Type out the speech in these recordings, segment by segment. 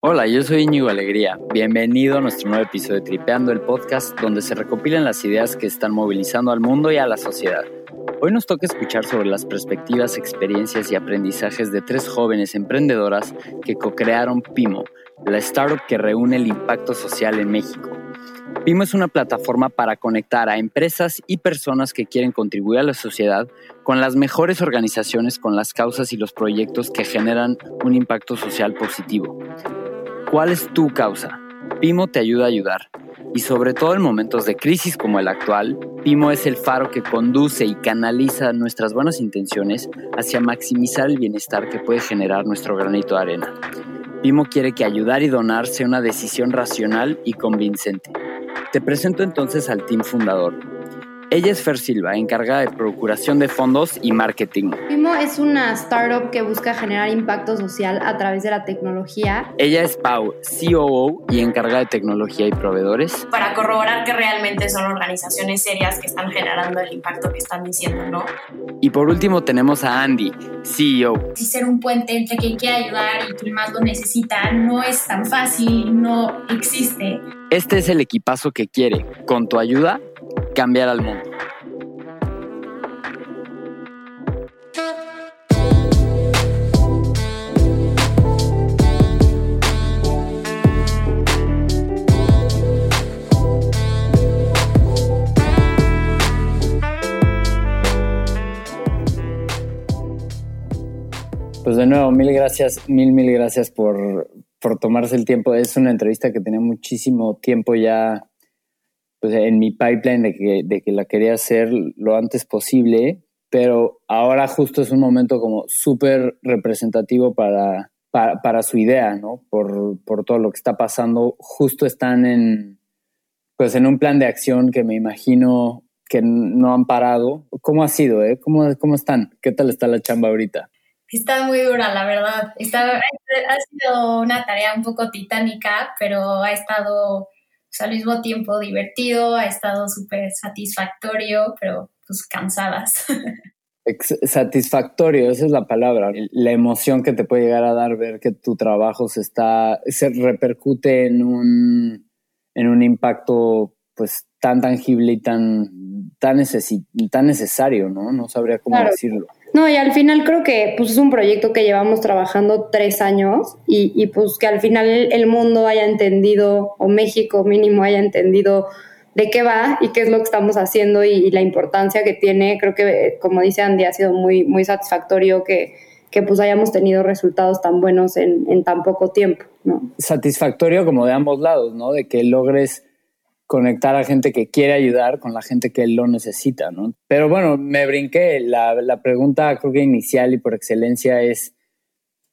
Hola, yo soy Íñigo Alegría. Bienvenido a nuestro nuevo episodio de Tripeando el podcast, donde se recopilan las ideas que están movilizando al mundo y a la sociedad. Hoy nos toca escuchar sobre las perspectivas, experiencias y aprendizajes de tres jóvenes emprendedoras que co-crearon Pimo, la startup que reúne el impacto social en México. Pimo es una plataforma para conectar a empresas y personas que quieren contribuir a la sociedad con las mejores organizaciones, con las causas y los proyectos que generan un impacto social positivo. ¿Cuál es tu causa? Pimo te ayuda a ayudar. Y sobre todo en momentos de crisis como el actual, Pimo es el faro que conduce y canaliza nuestras buenas intenciones hacia maximizar el bienestar que puede generar nuestro granito de arena. Pimo quiere que ayudar y donar sea una decisión racional y convincente. Te presento entonces al team fundador. Ella es Fer Silva, encargada de procuración de fondos y marketing. Pimo es una startup que busca generar impacto social a través de la tecnología. Ella es Pau, COO y encargada de tecnología y proveedores. Para corroborar que realmente son organizaciones serias que están generando el impacto que están diciendo, ¿no? Y por último tenemos a Andy, CEO. Si ser un puente entre quien quiere ayudar y quien más lo necesita no es tan fácil, no existe. Este es el equipazo que quiere, con tu ayuda, cambiar al mundo. Pues de nuevo, mil gracias, mil, mil gracias por, por tomarse el tiempo. Es una entrevista que tenía muchísimo tiempo ya pues, en mi pipeline de que, de que la quería hacer lo antes posible, pero ahora justo es un momento como súper representativo para, para, su idea, ¿no? Por, por, todo lo que está pasando. Justo están en, pues en un plan de acción que me imagino que no han parado. ¿Cómo ha sido, eh? ¿Cómo, cómo están? ¿Qué tal está la chamba ahorita? Está muy dura, la verdad. Ha sido una tarea un poco titánica, pero ha estado pues, al mismo tiempo divertido, ha estado súper satisfactorio, pero pues cansadas. Satisfactorio, esa es la palabra. La emoción que te puede llegar a dar ver que tu trabajo se está, se repercute en un, en un impacto pues tan tangible y tan, tan, tan necesario, ¿no? No sabría cómo decirlo. No, y al final creo que pues, es un proyecto que llevamos trabajando tres años y, y pues que al final el mundo haya entendido, o México mínimo haya entendido de qué va y qué es lo que estamos haciendo y, la importancia que tiene. Creo que, como dice Andy, ha sido muy, muy satisfactorio que, que pues hayamos tenido resultados tan buenos en, en tan poco tiempo, ¿no? Satisfactorio como de ambos lados, ¿no? De que logres conectar a gente que quiere ayudar con la gente que lo necesita, ¿no? Pero bueno, me brinqué. La, la pregunta creo que inicial y por excelencia es,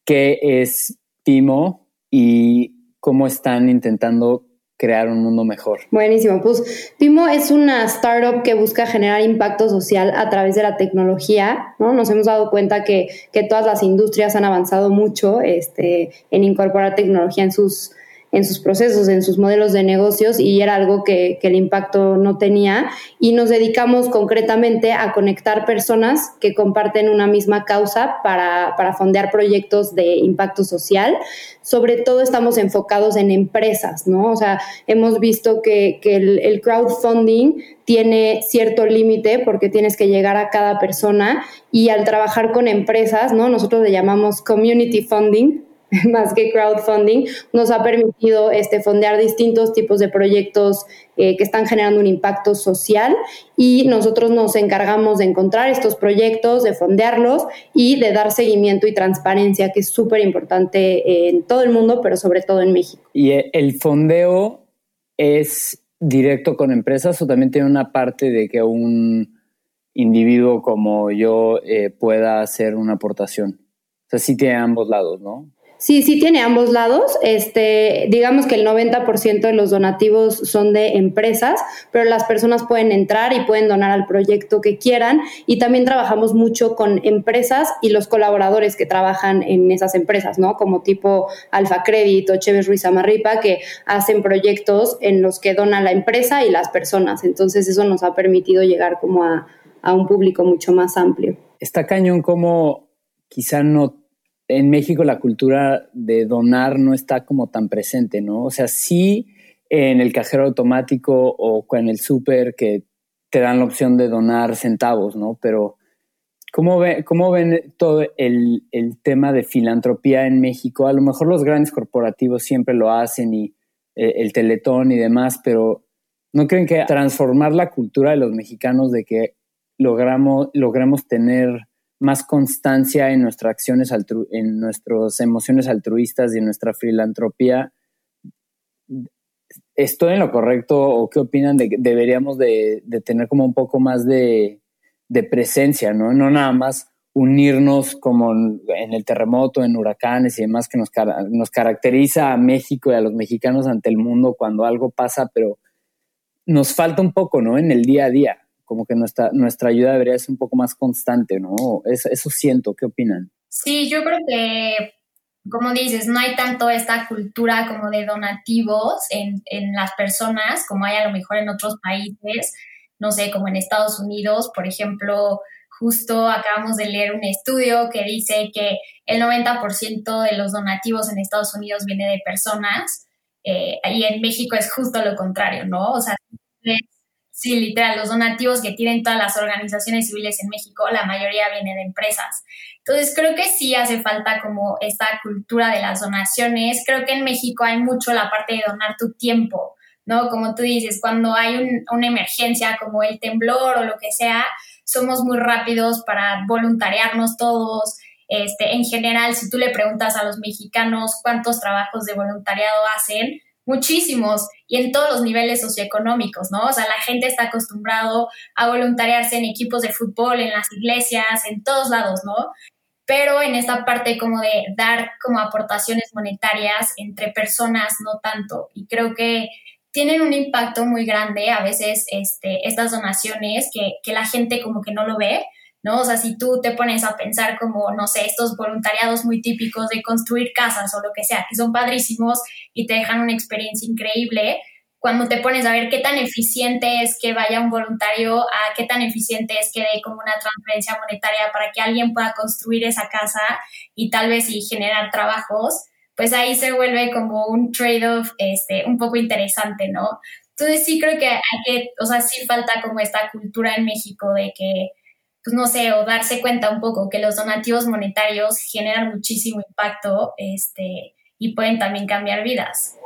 ¿qué es Pimo y cómo están intentando crear un mundo mejor. Buenísimo, pues Pimo es una startup que busca generar impacto social a través de la tecnología, ¿no? Nos hemos dado cuenta que, que todas las industrias han avanzado mucho este, en incorporar tecnología en sus en sus procesos, en sus modelos de negocios y era algo que, el impacto no tenía. Y nos dedicamos concretamente a conectar personas que comparten una misma causa para, para fondear proyectos de impacto social. Sobre todo estamos enfocados en empresas, ¿no? O sea, hemos visto que, el, el crowdfunding tiene cierto límite porque tienes que llegar a cada persona y al trabajar con empresas, ¿no? Nosotros le llamamos community funding, más que crowdfunding, nos ha permitido este, fondear distintos tipos de proyectos eh, que están generando un impacto social y nosotros nos encargamos de encontrar estos proyectos, de fondearlos y de dar seguimiento y transparencia, que es súper importante en todo el mundo, pero sobre todo en México. ¿Y el fondeo es directo con empresas o también tiene una parte de que un individuo como yo eh, pueda hacer una aportación? O sea, sí tiene ambos lados, ¿no? Sí, sí tiene ambos lados. Este, digamos que el 90% de los donativos son de empresas, pero las personas pueden entrar y pueden donar al proyecto que quieran. Y también trabajamos mucho con empresas y los colaboradores que trabajan en esas empresas, ¿no? Como tipo Alfa Credit o Chévez Ruiz Amarripa, que hacen proyectos en los que dona la empresa y las personas. Entonces, eso nos ha permitido llegar como a, a un público mucho más amplio. Está cañón como quizá no en México la cultura de donar no está como tan presente, ¿no? O sea, sí en el cajero automático o en el súper que te dan la opción de donar centavos, ¿no? Pero ¿cómo, ve, cómo ven todo el, el, tema de filantropía en México? A lo mejor los grandes corporativos siempre lo hacen y eh, el teletón y demás, pero ¿no creen que transformar la cultura de los mexicanos de que logramos, logremos tener más constancia en nuestras acciones, en nuestras emociones altruistas y en nuestra filantropía. ¿Estoy en lo correcto o qué opinan de que deberíamos de, tener como un poco más de, presencia, ¿no? No nada más unirnos como en el terremoto, en huracanes y demás que nos, nos caracteriza a México y a los mexicanos ante el mundo cuando algo pasa, pero nos falta un poco, ¿no? En el día a día como que nuestra, nuestra ayuda debería ser un poco más constante, ¿no? Eso, eso siento, ¿qué opinan? Sí, yo creo que, como dices, no hay tanto esta cultura como de donativos en, en las personas como hay a lo mejor en otros países, no sé, como en Estados Unidos, por ejemplo, justo acabamos de leer un estudio que dice que el 90% de los donativos en Estados Unidos viene de personas eh, y en México es justo lo contrario, ¿no? O sea, Sí, literal, los donativos que tienen todas las organizaciones civiles en México, la mayoría viene de empresas. Entonces, creo que sí hace falta como esta cultura de las donaciones. Creo que en México hay mucho la parte de donar tu tiempo, ¿no? Como tú dices, cuando hay una emergencia como el temblor o lo que sea, somos muy rápidos para voluntariarnos todos. Este, en general, si tú le preguntas a los mexicanos cuántos trabajos de voluntariado hacen, muchísimos y en todos los niveles socioeconómicos, ¿no? O sea, la gente está acostumbrado a voluntariarse en equipos de fútbol, en las iglesias, en todos lados, ¿no? Pero en esta parte como de dar como aportaciones monetarias entre personas, no tanto. Y creo que tienen un impacto muy grande a veces este, estas donaciones que, que la gente como que no lo ve, ¿no? O sea, si tú te pones a pensar como, no sé, estos voluntariados muy típicos de construir casas o lo que sea, que son padrísimos y te dejan una experiencia increíble, cuando te pones a ver qué tan eficiente es que vaya un voluntario a qué tan eficiente es que dé como una transferencia monetaria para que alguien pueda construir esa casa y tal vez y generar trabajos, pues ahí se vuelve como un trade-off este, un poco interesante, ¿no? Entonces sí creo que hay que, o sea, sí falta como esta cultura en México de que pues no sé, o darse cuenta un poco que los donativos monetarios generan muchísimo impacto este, y pueden también cambiar vidas.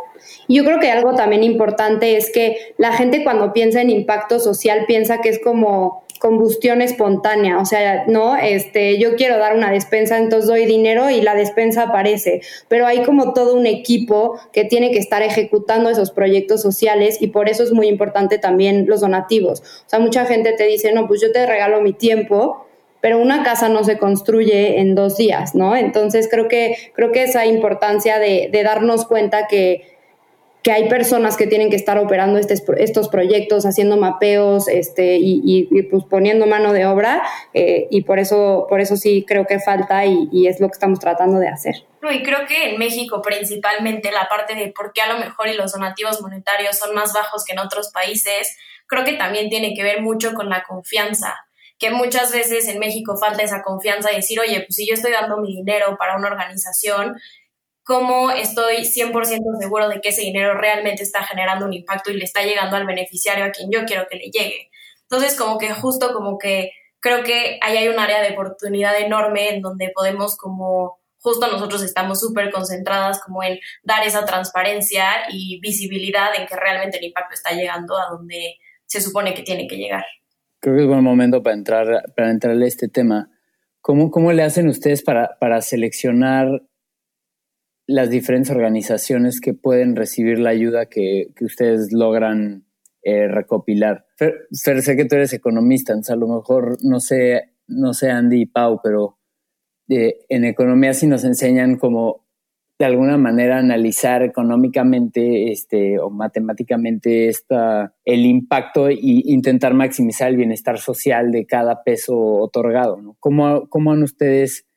Yo creo que algo también importante es que la gente cuando piensa en impacto social piensa que es como combustión espontánea, o sea, no, este, yo quiero dar una despensa, entonces doy dinero y la despensa aparece, pero hay como todo un equipo que tiene que estar ejecutando esos proyectos sociales y por eso es muy importante también los donativos. O sea, mucha gente te dice, no, pues yo te regalo mi tiempo, pero una casa no se construye en dos días, ¿no? Entonces creo que, creo que esa importancia de, de darnos cuenta que que hay personas que tienen que estar operando este, estos proyectos, haciendo mapeos este, y, pues poniendo mano de obra eh, y por eso, por eso sí creo que falta y, es lo que estamos tratando de hacer. No, y creo que en México principalmente la parte de por qué a lo mejor y los donativos monetarios son más bajos que en otros países, creo que también tiene que ver mucho con la confianza que muchas veces en México falta esa confianza de decir, oye, pues si yo estoy dando mi dinero para una organización, cómo estoy 100% seguro de que ese dinero realmente está generando un impacto y le está llegando al beneficiario a quien yo quiero que le llegue. Entonces, como que justo como que creo que ahí hay un área de oportunidad enorme en donde podemos como justo nosotros estamos súper concentradas como en dar esa transparencia y visibilidad en que realmente el impacto está llegando a donde se supone que tiene que llegar. Creo que es buen momento para entrar para entrarle a este tema. ¿Cómo, cómo le hacen ustedes para, para seleccionar las diferentes organizaciones que pueden recibir la ayuda que, ustedes logran eh, recopilar. Fer, sé que tú eres economista, entonces a lo mejor no sé, no sé Andy y Pau, pero eh, en economía sí nos enseñan como de alguna manera analizar económicamente este, o matemáticamente esta, el impacto e intentar maximizar el bienestar social de cada peso otorgado. ¿Cómo, ¿Cómo han ustedes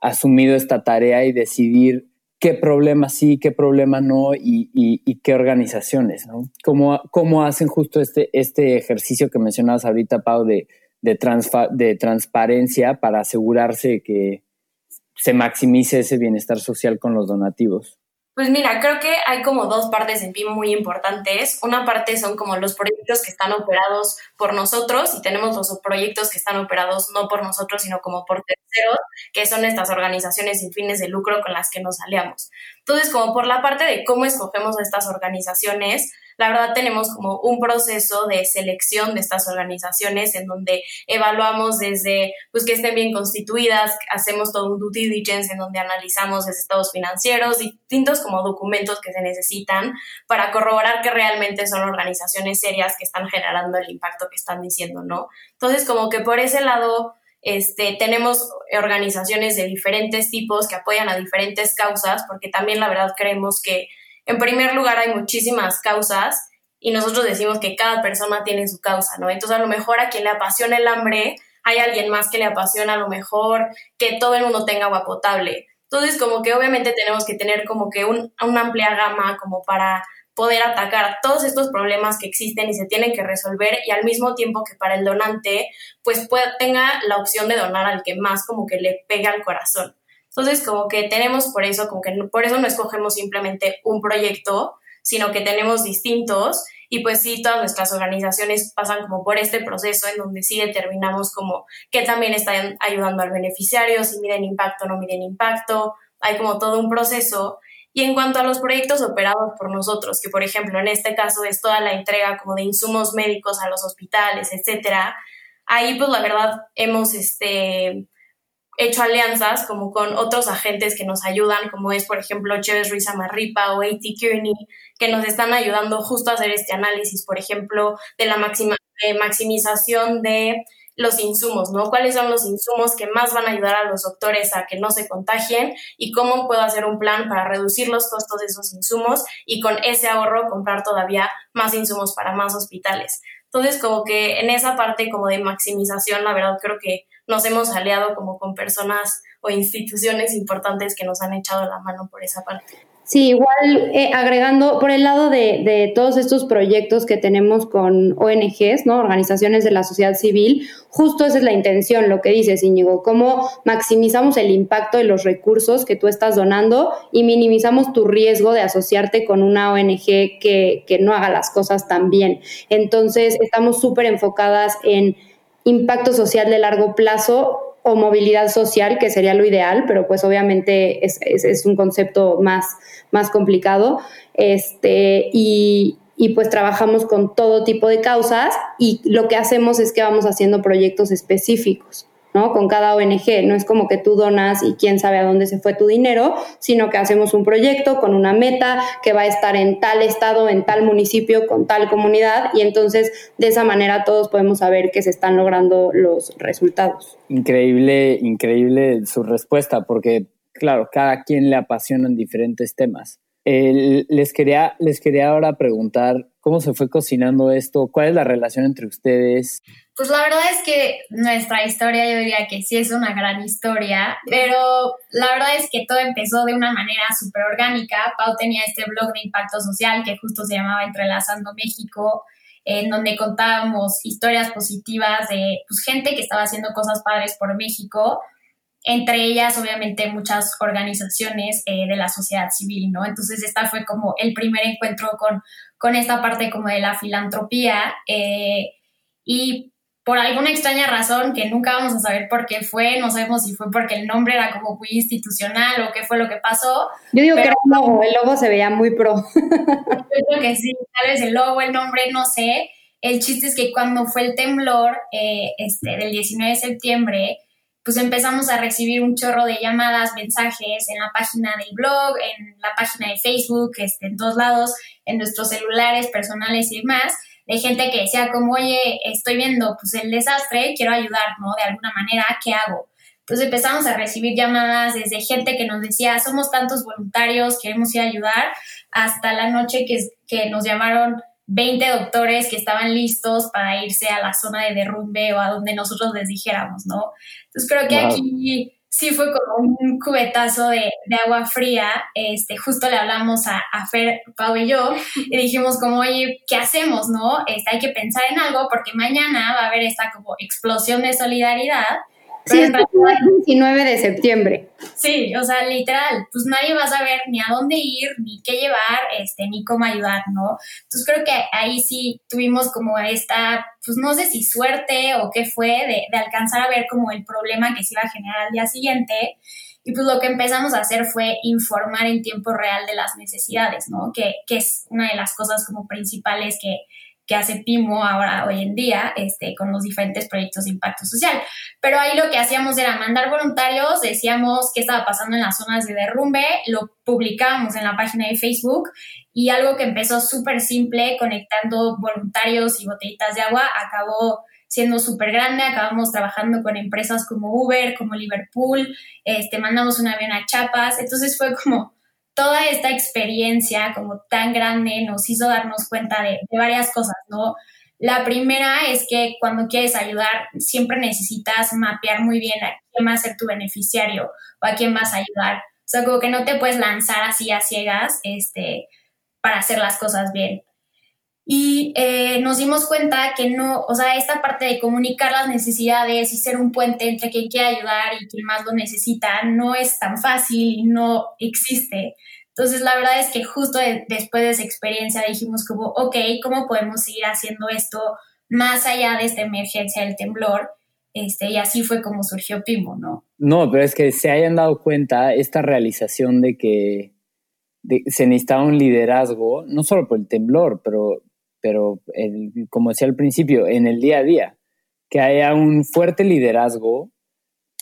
asumido esta tarea y decidir qué problemas sí, qué problemas no y, qué organizaciones, ¿no? ¿Cómo, hacen justo este, este ejercicio que mencionabas ahorita, Pau, de, de, de transparencia para asegurarse que, se maximice ese bienestar social con los donativos? Pues mira, creo que hay como dos partes en PIM muy importantes. Una parte son como los proyectos que están operados por nosotros y tenemos los proyectos que están operados no por nosotros, sino como por terceros, que son estas organizaciones sin fines de lucro con las que nos aliamos. Entonces, como por la parte de cómo escogemos estas organizaciones, la verdad tenemos como un proceso de selección de estas organizaciones en donde evaluamos desde pues que estén bien constituidas, hacemos todo un due diligence en donde analizamos los estados financieros, distintos como documentos que se necesitan para corroborar que realmente son organizaciones serias que están generando el impacto que están diciendo, ¿no? Entonces, como que por ese lado, este, tenemos organizaciones de diferentes tipos que apoyan a diferentes causas, porque también la verdad creemos que en primer lugar hay muchísimas causas y nosotros decimos que cada persona tiene su causa, ¿no? Entonces a lo mejor a quien le apasiona el hambre, hay alguien más que le apasiona a lo mejor que todo el mundo tenga agua potable. Entonces como que obviamente tenemos que tener como que un, una amplia gama como para poder atacar todos estos problemas que existen y se tienen que resolver y al mismo tiempo que para el donante pues pueda, tenga la opción de donar al que más como que le pega al corazón. Entonces, como que tenemos por eso, como que por eso no escogemos simplemente un proyecto, sino que tenemos distintos y pues sí, todas nuestras organizaciones pasan como por este proceso en donde sí determinamos como que también están ayudando al beneficiario, si miden impacto o no miden impacto, hay como todo un proceso. Y en cuanto a los proyectos operados por nosotros, que por ejemplo en este caso es toda la entrega como de insumos médicos a los hospitales, etcétera, ahí pues la verdad hemos este hecho alianzas como con otros agentes que nos ayudan, como es, por ejemplo, Chévez Ruiz Amarripa o A.T. Kearney, que nos están ayudando justo a hacer este análisis, por ejemplo, de la maximización de los insumos, ¿no? ¿Cuáles son los insumos que más van a ayudar a los doctores a que no se contagien y cómo puedo hacer un plan para reducir los costos de esos insumos y con ese ahorro comprar todavía más insumos para más hospitales? Entonces, como que en esa parte como de maximización, la verdad creo que nos hemos aliado como con personas o instituciones importantes que nos han echado la mano por esa parte. Sí, igual eh, agregando por el lado de, de, todos estos proyectos que tenemos con ONGs, ¿no? Organizaciones de la sociedad civil, justo esa es la intención, lo que dices, Íñigo, cómo maximizamos el impacto de los recursos que tú estás donando y minimizamos tu riesgo de asociarte con una ONG que, que no haga las cosas tan bien. Entonces, estamos súper enfocadas en impacto social de largo plazo o movilidad social, que sería lo ideal, pero pues obviamente es, es, un concepto más, más complicado. Este, y, y pues trabajamos con todo tipo de causas y lo que hacemos es que vamos haciendo proyectos específicos. ¿No? Con cada ONG. No es como que tú donas y quién sabe a dónde se fue tu dinero, sino que hacemos un proyecto con una meta que va a estar en tal estado, en tal municipio, con tal comunidad y entonces de esa manera todos podemos saber que se están logrando los resultados. Increíble, increíble su respuesta, porque claro, cada quien le apasionan diferentes temas. les, quería, les quería ahora preguntar cómo se fue cocinando esto, cuál es la relación entre ustedes. Pues la verdad es que nuestra historia yo diría que sí es una gran historia, pero la verdad es que todo empezó de una manera súper orgánica. Pau tenía este blog de impacto social que justo se llamaba Entrelazando México, en donde contábamos historias positivas de pues, gente que estaba haciendo cosas padres por México, entre ellas obviamente muchas organizaciones eh, de la sociedad civil, ¿no? Entonces esta fue como el primer encuentro con, con esta parte como de la filantropía eh, y por alguna extraña razón que nunca vamos a saber por qué fue, no sabemos si fue porque el nombre era como muy institucional o qué fue lo que pasó. Yo digo que era el logo, el logo se veía muy pro. Yo creo que sí, tal vez el logo, el nombre, no sé. El chiste es que cuando fue el temblor eh, este, del 19 de septiembre, pues empezamos a recibir un chorro de llamadas, mensajes en la página del blog, en la página de Facebook, este, en todos lados, en nuestros celulares personales y demás de gente que decía como, oye, estoy viendo pues el desastre, quiero ayudar, ¿no? De alguna manera, ¿qué hago? Entonces empezamos a recibir llamadas desde gente que nos decía, somos tantos voluntarios, queremos ir a ayudar, hasta la noche que, que nos llamaron 20 doctores que estaban listos para irse a la zona de derrumbe o a donde nosotros les dijéramos, ¿no? Entonces creo que aquí sí fue como un cubetazo de, agua fría. Este, justo le hablamos a, a, Fer, Pau y yo, y dijimos como, oye, ¿qué hacemos, no? Este, hay que pensar en algo porque mañana va a haber esta como explosión de solidaridad Sí, es el 19 de septiembre. Sí, o sea, literal, pues nadie va a saber ni a dónde ir, ni qué llevar, este, ni cómo ayudar, ¿no? Entonces creo que ahí sí tuvimos como esta, pues no sé si suerte o qué fue, de, de alcanzar a ver como el problema que se iba a generar al día siguiente. Y pues lo que empezamos a hacer fue informar en tiempo real de las necesidades, ¿no? Que, que es una de las cosas como principales que, que hace Pimo ahora, hoy en día, este, con los diferentes proyectos de impacto social. Pero ahí lo que hacíamos era mandar voluntarios, decíamos qué estaba pasando en las zonas de derrumbe, lo publicábamos en la página de Facebook y algo que empezó súper simple, conectando voluntarios y botellitas de agua, acabó siendo súper grande, acabamos trabajando con empresas como Uber, como Liverpool, este, mandamos un avión a Chiapas, entonces fue como toda esta experiencia como tan grande nos hizo darnos cuenta de, varias cosas, ¿no? La primera es que cuando quieres ayudar, siempre necesitas mapear muy bien a quién va a ser tu beneficiario o a quién vas a ayudar. O sea, como que no te puedes lanzar así a ciegas este, para hacer las cosas bien. Y eh, nos dimos cuenta que no, o sea, esta parte de comunicar las necesidades y ser un puente entre quien quiere ayudar y quien más lo necesita no es tan fácil y no existe. Entonces, la verdad es que justo después de esa experiencia dijimos como, ok, ¿cómo podemos seguir haciendo esto más allá de esta emergencia del temblor? Este, y así fue como surgió Pimo, ¿no? No, pero es que se hayan dado cuenta esta realización de que se necesitaba un liderazgo, no solo por el temblor, pero, pero como decía al principio, en el día a día, que haya un fuerte liderazgo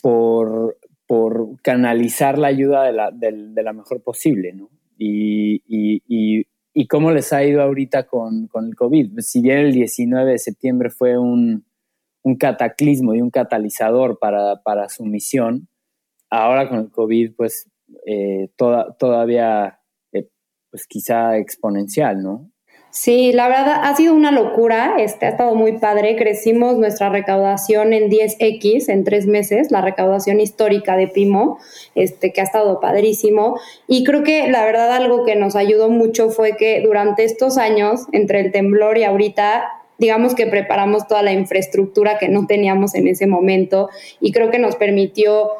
por por canalizar la ayuda de la, de, la mejor posible, ¿no? Y, y, y, cómo les ha ido ahorita con, con, el COVID. Si bien el 19 de septiembre fue un, un cataclismo y un catalizador para, para, su misión, ahora con el COVID, pues eh, toda, todavía, eh, pues quizá exponencial, ¿no? Sí, la verdad ha sido una locura, este, ha estado muy padre. Crecimos nuestra recaudación en 10x en tres meses, la recaudación histórica de Pimo, este, que ha estado padrísimo. Y creo que la verdad algo que nos ayudó mucho fue que durante estos años, entre el temblor y ahorita, digamos que preparamos toda la infraestructura que no teníamos en ese momento y creo que nos permitió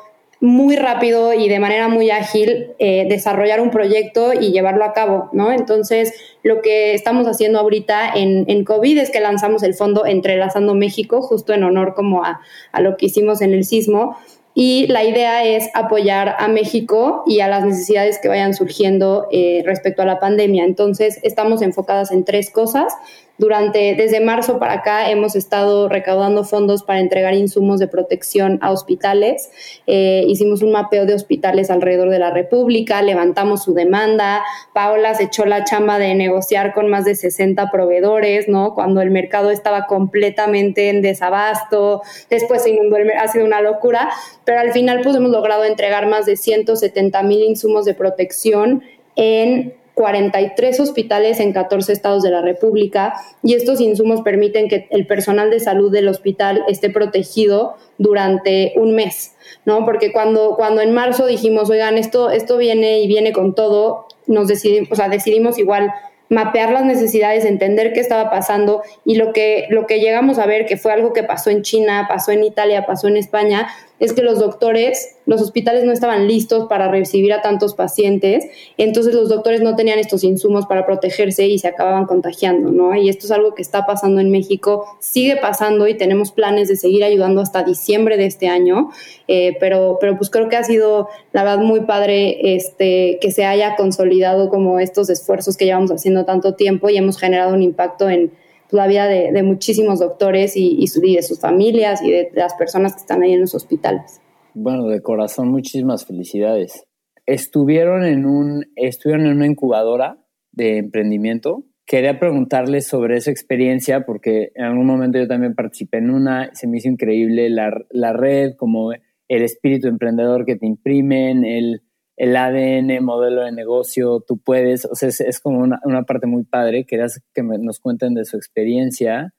muy rápido y de manera muy ágil eh, desarrollar un proyecto y llevarlo a cabo, ¿no? Entonces, lo que estamos haciendo ahorita en, en COVID es que lanzamos el fondo Entrelazando México, justo en honor como a, a lo que hicimos en el sismo, y la idea es apoyar a México y a las necesidades que vayan surgiendo eh, respecto a la pandemia. Entonces, estamos enfocadas en tres cosas. Durante, desde marzo para acá hemos estado recaudando fondos para entregar insumos de protección a hospitales. Eh, hicimos un mapeo de hospitales alrededor de la República, levantamos su demanda. Paola se echó la chamba de negociar con más de 60 proveedores, ¿no? Cuando el mercado estaba completamente en desabasto. Después se inundó ha sido una locura, pero al final pues hemos logrado entregar más de 170 mil insumos de protección en 43 hospitales en 14 estados de la República y estos insumos permiten que el personal de salud del hospital esté protegido durante un mes, ¿no? Porque cuando, cuando en marzo dijimos, oigan, esto, esto viene y viene con todo, nos decidimos, o sea, decidimos igual mapear las necesidades, entender qué estaba pasando y lo que, lo que llegamos a ver, que fue algo que pasó en China, pasó en Italia, pasó en España, es que los doctores, los hospitales no estaban listos para recibir a tantos pacientes, entonces los doctores no tenían estos insumos para protegerse y se acababan contagiando, ¿no? Y esto es algo que está pasando en México, sigue pasando y tenemos planes de seguir ayudando hasta diciembre de este año, eh, pero, pero pues creo que ha sido, la verdad, muy padre este, que se haya consolidado como estos esfuerzos que llevamos haciendo tanto tiempo y hemos generado un impacto en la vida de, muchísimos doctores y, de sus familias y de, las personas que están ahí en los hospitales. Bueno, de corazón, muchísimas felicidades. Estuvieron en, un, estuvieron en una incubadora de emprendimiento. Quería preguntarles sobre esa experiencia porque en algún momento yo también participé en una, se me hizo increíble la, la red, como el espíritu emprendedor que te imprimen, el, el ADN, modelo de negocio, tú puedes, o sea, es, como una, una, parte muy padre, querías que nos cuenten de su experiencia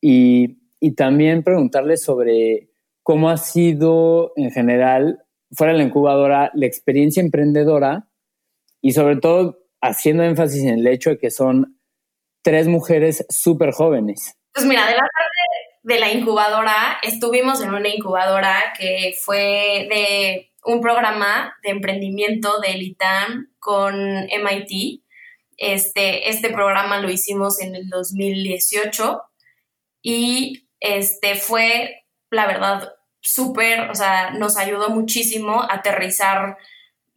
y, y también preguntarles sobre cómo ha sido en general, fuera de la incubadora, la experiencia emprendedora y sobre todo haciendo énfasis en el hecho de que son tres mujeres súper jóvenes. Pues mira, de la parte de la incubadora, estuvimos en una incubadora que fue de un programa de emprendimiento del ITAM con MIT. Este, este programa lo hicimos en el 2018 y este fue, la verdad, súper, o sea, nos ayudó muchísimo a aterrizar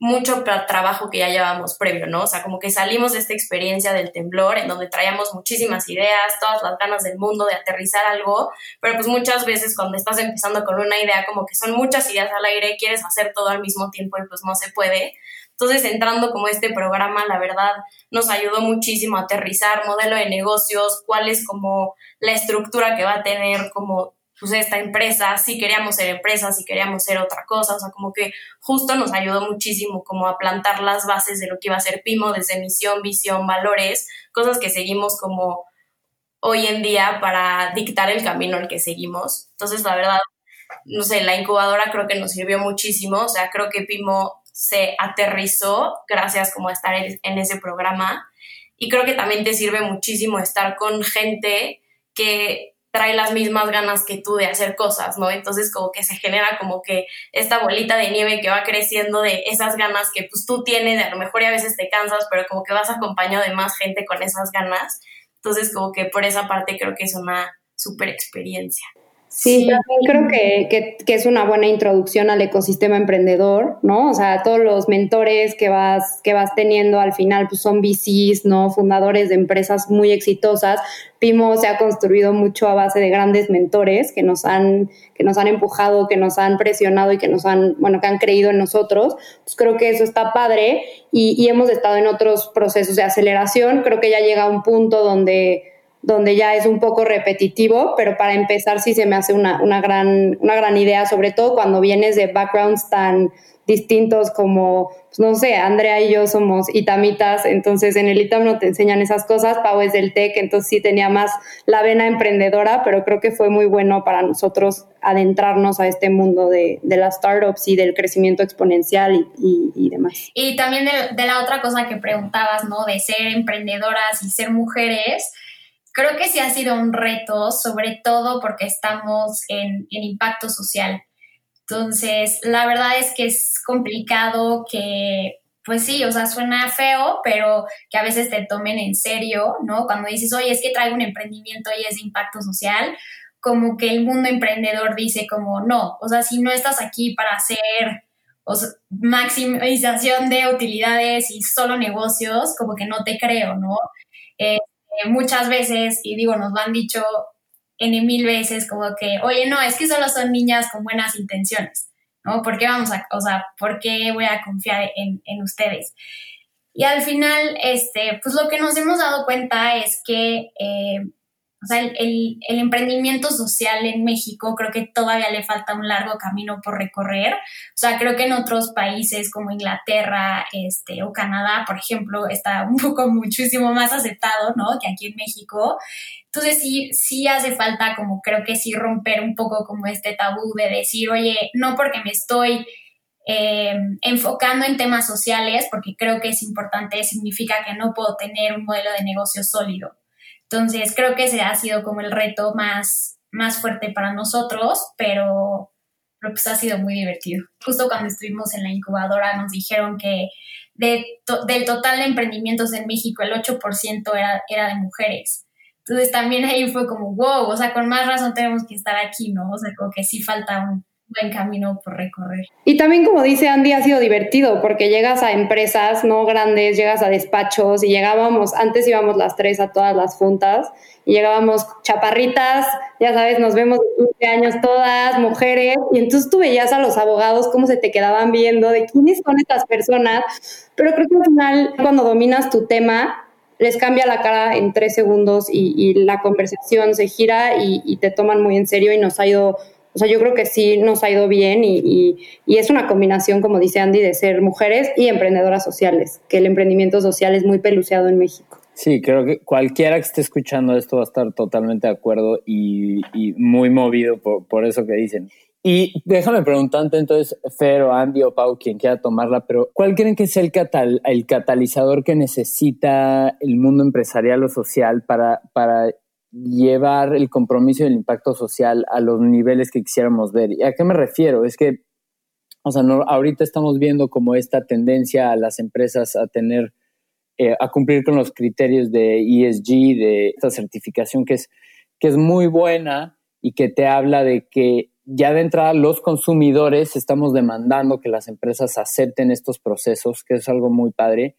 mucho trabajo que ya llevamos previo, ¿no? O sea, como que salimos de esta experiencia del temblor en donde traíamos muchísimas ideas, todas las ganas del mundo de aterrizar algo, pero pues muchas veces cuando estás empezando con una idea, como que son muchas ideas al aire, quieres hacer todo al mismo tiempo y pues no se puede. Entonces, entrando como este programa, la verdad, nos ayudó muchísimo a aterrizar modelo de negocios, cuál es como la estructura que va a tener como pues esta empresa, si queríamos ser empresa, si queríamos ser otra cosa, o sea, como que justo nos ayudó muchísimo como a plantar las bases de lo que iba a ser Pimo desde misión, visión, valores, cosas que seguimos como hoy en día para dictar el camino al que seguimos. Entonces, la verdad, no sé, la incubadora creo que nos sirvió muchísimo, o sea, creo que Pimo se aterrizó gracias como a estar en ese programa y creo que también te sirve muchísimo estar con gente que trae las mismas ganas que tú de hacer cosas, ¿no? Entonces como que se genera como que esta bolita de nieve que va creciendo de esas ganas que pues tú tienes, a lo mejor y a veces te cansas, pero como que vas acompañado de más gente con esas ganas. Entonces como que por esa parte creo que es una súper experiencia. Sí, creo que, que, es una buena introducción al ecosistema emprendedor, ¿no? O sea, todos los mentores que vas, que vas teniendo al final pues son VCs, ¿no? Fundadores de empresas muy exitosas. Pimo se ha construido mucho a base de grandes mentores que nos han, que nos han empujado, que nos han presionado y que nos han, bueno, que han creído en nosotros. Pues creo que eso está padre y, y hemos estado en otros procesos de aceleración. Creo que ya llega un punto donde donde ya es un poco repetitivo, pero para empezar sí se me hace una, una, gran, una gran idea, sobre todo cuando vienes de backgrounds tan distintos como, pues no sé, Andrea y yo somos itamitas, entonces en el itam no te enseñan esas cosas, Pau es del TEC, entonces sí tenía más la vena emprendedora, pero creo que fue muy bueno para nosotros adentrarnos a este mundo de, de las startups y del crecimiento exponencial y, y, demás. Y también de, de la otra cosa que preguntabas, ¿no? De ser emprendedoras y ser mujeres, creo que sí ha sido un reto, sobre todo porque estamos en, impacto social. Entonces, la verdad es que es complicado que, pues sí, o sea, suena feo, pero que a veces te tomen en serio, ¿no? Cuando dices, oye, es que traigo un emprendimiento y es de impacto social, como que el mundo emprendedor dice como, no, o sea, si no estás aquí para hacer maximización de utilidades y solo negocios, como que no te creo, ¿no? Eh, eh, muchas veces, y digo, nos lo han dicho en mil veces, como que, oye, no, es que solo son niñas con buenas intenciones, ¿no? ¿Por qué vamos a, o sea, por qué voy a confiar en, en ustedes? Y al final, este, pues lo que nos hemos dado cuenta es que eh, o sea, el, el, emprendimiento social en México creo que todavía le falta un largo camino por recorrer. O sea, creo que en otros países como Inglaterra este, o Canadá, por ejemplo, está un poco muchísimo más aceptado, ¿no? Que aquí en México. Entonces sí, sí hace falta como creo que sí romper un poco como este tabú de decir, oye, no porque me estoy eh, enfocando en temas sociales, porque creo que es importante, significa que no puedo tener un modelo de negocio sólido. Entonces, creo que ese ha sido como el reto más, más fuerte para nosotros, pero, pues ha sido muy divertido. Justo cuando estuvimos en la incubadora nos dijeron que de del total de emprendimientos en México, el 8% era, era de mujeres. Entonces también ahí fue como, wow, o sea, con más razón tenemos que estar aquí, ¿no? O sea, como que sí falta un, buen camino por recorrer. Y también, como dice Andy, ha sido divertido porque llegas a empresas no grandes, llegas a despachos y llegábamos, antes íbamos las tres a todas las juntas y llegábamos chaparritas, ya sabes, nos vemos de 15 años todas, mujeres, y entonces tú veías a los abogados cómo se te quedaban viendo, de quiénes son estas personas, pero creo que al final, cuando dominas tu tema, les cambia la cara en tres segundos y, la conversación se gira y, y, te toman muy en serio y nos ha ido o sea, yo creo que sí nos ha ido bien y, es una combinación, como dice Andy, de ser mujeres y emprendedoras sociales, que el emprendimiento social es muy peluceado en México. Sí, creo que cualquiera que esté escuchando esto va a estar totalmente de acuerdo y, muy movido por, eso que dicen. Y déjame preguntarte entonces, Fer o Andy o Pau, quien quiera tomarla, pero ¿cuál creen que es el, el catalizador que necesita el mundo empresarial o social para, para llevar el compromiso y el impacto social a los niveles que quisiéramos ver. ¿Y a qué me refiero? Es que, o sea, no, ahorita estamos viendo como esta tendencia a las empresas a tener, eh, a cumplir con los criterios de ESG, de esta certificación que es, que es muy buena y que te habla de que ya de entrada los consumidores estamos demandando que las empresas acepten estos procesos, que es algo muy padre,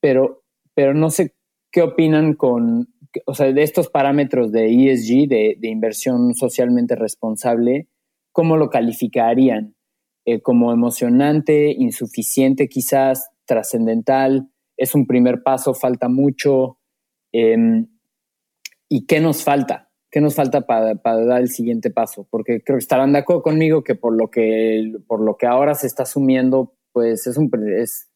pero, pero no sé qué opinan con, o sea, de estos parámetros de ESG, de, inversión socialmente responsable, ¿cómo lo calificarían? Eh, ¿Como emocionante, insuficiente quizás, trascendental? ¿Es un primer paso? ¿Falta mucho? Em, ¿Y qué nos falta? ¿Qué nos falta para, dar el siguiente paso? Porque creo que estarán de acuerdo conmigo que por lo que, por lo que ahora se está asumiendo, pues es un, es,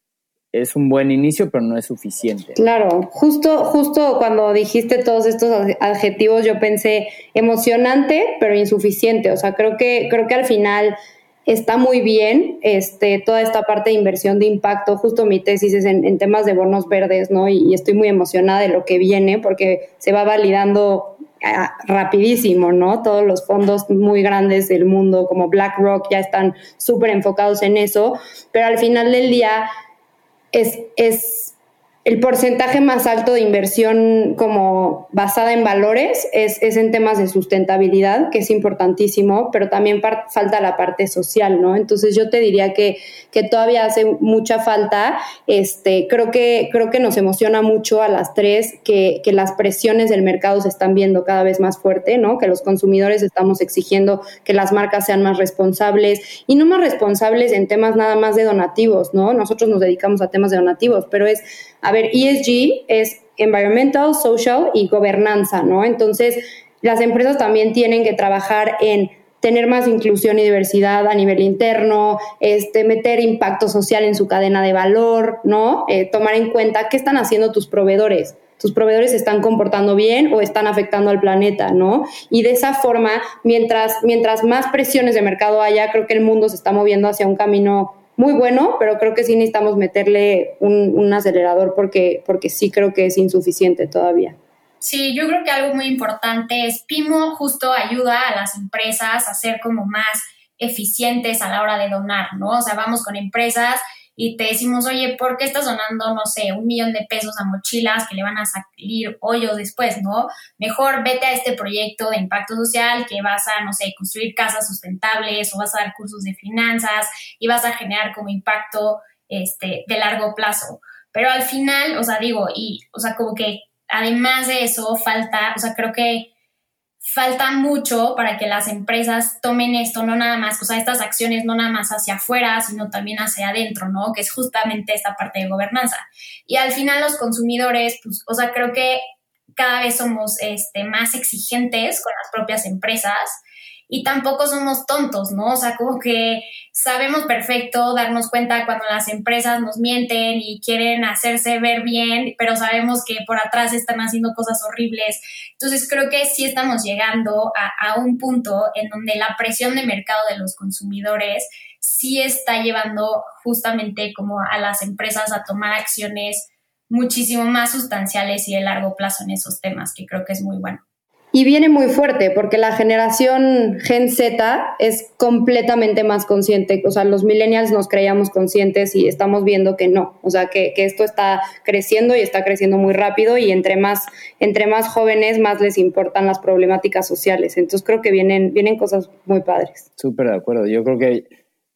es un buen inicio, pero no es suficiente. Claro, justo, justo cuando dijiste todos estos adjetivos, yo pensé emocionante, pero insuficiente. O sea, creo que, creo que al final está muy bien este, toda esta parte de inversión de impacto. Justo mi tesis es en, temas de bonos verdes, ¿no? Y, estoy muy emocionada de lo que viene porque se va validando rapidísimo, ¿no? Todos los fondos muy grandes del mundo como BlackRock ya están súper enfocados en eso, pero al final del día es, es el porcentaje más alto de inversión como basada en valores es, en temas de sustentabilidad, que es importantísimo, pero también falta la parte social, ¿no? Entonces yo te diría que, que todavía hace mucha falta. Este, creo, que, creo que nos emociona mucho a las tres que, que las presiones del mercado se están viendo cada vez más fuerte, ¿no? Que los consumidores estamos exigiendo que las marcas sean más responsables y no más responsables en temas nada más de donativos, ¿no? Nosotros nos dedicamos a temas de donativos, pero es ver, ESG es environmental, social y gobernanza, ¿no? Entonces, las empresas también tienen que trabajar en tener más inclusión y diversidad a nivel interno, este, meter impacto social en su cadena de valor, ¿no? Eh, tomar en cuenta qué están haciendo tus proveedores. ¿Tus proveedores se están comportando bien o están afectando al planeta, ¿no? Y de esa forma, mientras, mientras más presiones de mercado haya, creo que el mundo se está moviendo hacia un camino muy bueno, pero creo que sí necesitamos meterle un, acelerador porque, porque sí creo que es insuficiente todavía. Sí, yo creo que algo muy importante es Pimo justo ayuda a las empresas a ser como más eficientes a la hora de donar, ¿no? O sea, vamos con empresas y te decimos, oye, ¿por qué estás donando, no sé, un millón de pesos a mochilas que le van a salir hoyos después, ¿no? Mejor vete a este proyecto de impacto social que vas a, no sé, construir casas sustentables o vas a dar cursos de finanzas y vas a generar como impacto este, de largo plazo. Pero al final, o sea, digo, y, o sea, como que además de eso, falta, o sea, creo que falta mucho para que las empresas tomen esto, no nada más, o sea, estas acciones no nada más hacia afuera, sino también hacia adentro, ¿no? Que es justamente esta parte de gobernanza. Y al final los consumidores, pues, o sea, creo que cada vez somos este, más exigentes con las propias empresas y tampoco somos tontos, ¿no? O sea, como que sabemos perfecto darnos cuenta cuando las empresas nos mienten y quieren hacerse ver bien, pero sabemos que por atrás están haciendo cosas horribles. Entonces creo que sí estamos llegando a, un punto en donde la presión de mercado de los consumidores sí está llevando justamente como a las empresas a tomar acciones muchísimo más sustanciales y de largo plazo en esos temas, que creo que es muy bueno. Y viene muy fuerte porque la generación Gen Z es completamente más consciente. O sea, los millennials nos creíamos conscientes y estamos viendo que no. O sea, que, esto está creciendo y está creciendo muy rápido y entre más, entre más jóvenes más les importan las problemáticas sociales. Entonces creo que vienen, vienen cosas muy padres. Súper de acuerdo. Yo creo que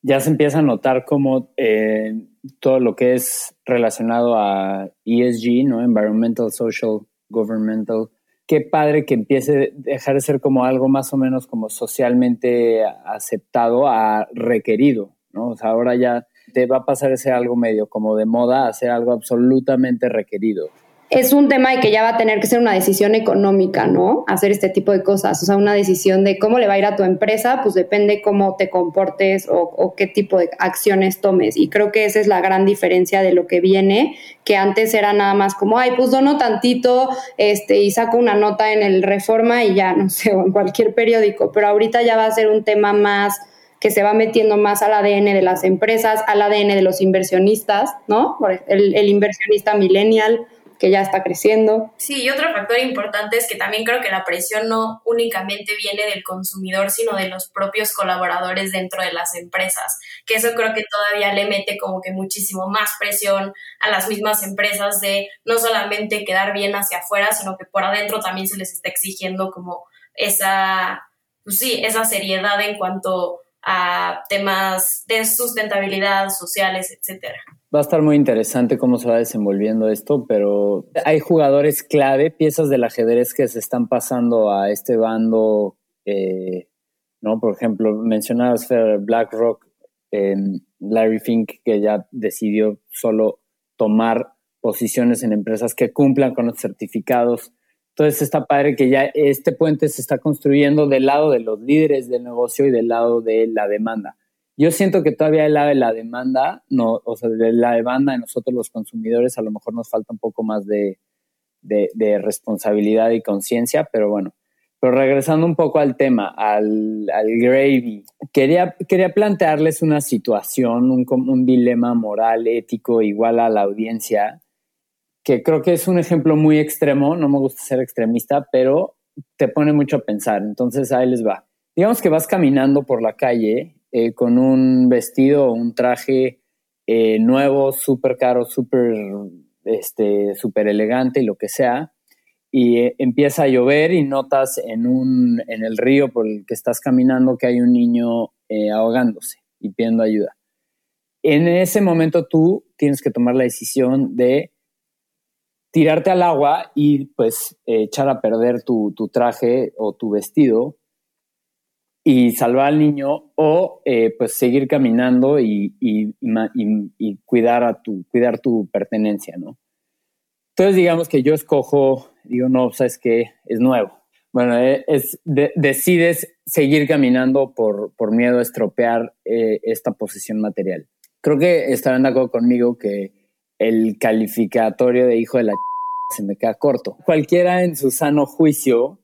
ya se empieza a notar como eh, todo lo que es relacionado a ESG, ¿no? Environmental, Social, Governmental qué padre que empiece a dejar de ser como algo más o menos como socialmente aceptado a requerido, ¿no? O sea, ahora ya te va a pasar ese algo medio como de moda a ser algo absolutamente requerido es un tema de que ya va a tener que ser una decisión económica, ¿no? Hacer este tipo de cosas. O sea, una decisión de cómo le va a ir a tu empresa, pues depende cómo te comportes o, qué tipo de acciones tomes. Y creo que esa es la gran diferencia de lo que viene, que antes era nada más como, ay, pues dono tantito este, y saco una nota en el Reforma y ya, no sé, o en cualquier periódico. Pero ahorita ya va a ser un tema más que se va metiendo más al ADN de las empresas, al ADN de los inversionistas, ¿no? El, el inversionista millennial que ya está creciendo. Sí, y otro factor importante es que también creo que la presión no únicamente viene del consumidor, sino de los propios colaboradores dentro de las empresas, que eso creo que todavía le mete como que muchísimo más presión a las mismas empresas de no solamente quedar bien hacia afuera, sino que por adentro también se les está exigiendo como esa, pues sí, esa seriedad en cuanto a temas de sustentabilidad sociales, etcétera. Va a estar muy interesante cómo se va desenvolviendo esto, pero hay jugadores clave, piezas del ajedrez que se están pasando a este bando, eh, ¿no? Por ejemplo, mencionabas BlackRock, Larry Fink, que ya decidió solo tomar posiciones en empresas que cumplan con los certificados. Entonces está padre que ya este puente se está construyendo del lado de los líderes del negocio y del lado de la demanda. Yo siento que todavía el de la demanda, o sea, de la demanda de nosotros los consumidores, a lo mejor nos falta un poco más de, de, responsabilidad y conciencia, pero bueno. Pero regresando un poco al tema, al, al gravy, quería, quería plantearles una situación, un, un dilema moral, ético, igual a la audiencia, que creo que es un ejemplo muy extremo, no me gusta ser extremista, pero te pone mucho a pensar. Entonces ahí les va. Digamos que vas caminando por la calle eh, con un vestido o un traje eh, nuevo, súper caro, súper este, super elegante y lo que sea, y eh, empieza a llover y notas en, un, en el río por el que estás caminando que hay un niño ahogándose y pidiendo ayuda. En ese momento tú tienes que tomar la decisión de tirarte al agua y pues echar a perder tu, tu traje o tu vestido y salvar al niño o eh, pues seguir caminando y, y, cuidar, a tu, cuidar tu pertenencia, ¿no? Entonces digamos que yo escojo, digo, no, sabes que es nuevo. Bueno, eh, es, decides seguir caminando por, por miedo a estropear eh, esta posesión material. Creo que estarán de acuerdo conmigo que el calificatorio de hijo de la se me queda corto. Cualquiera en su sano juicio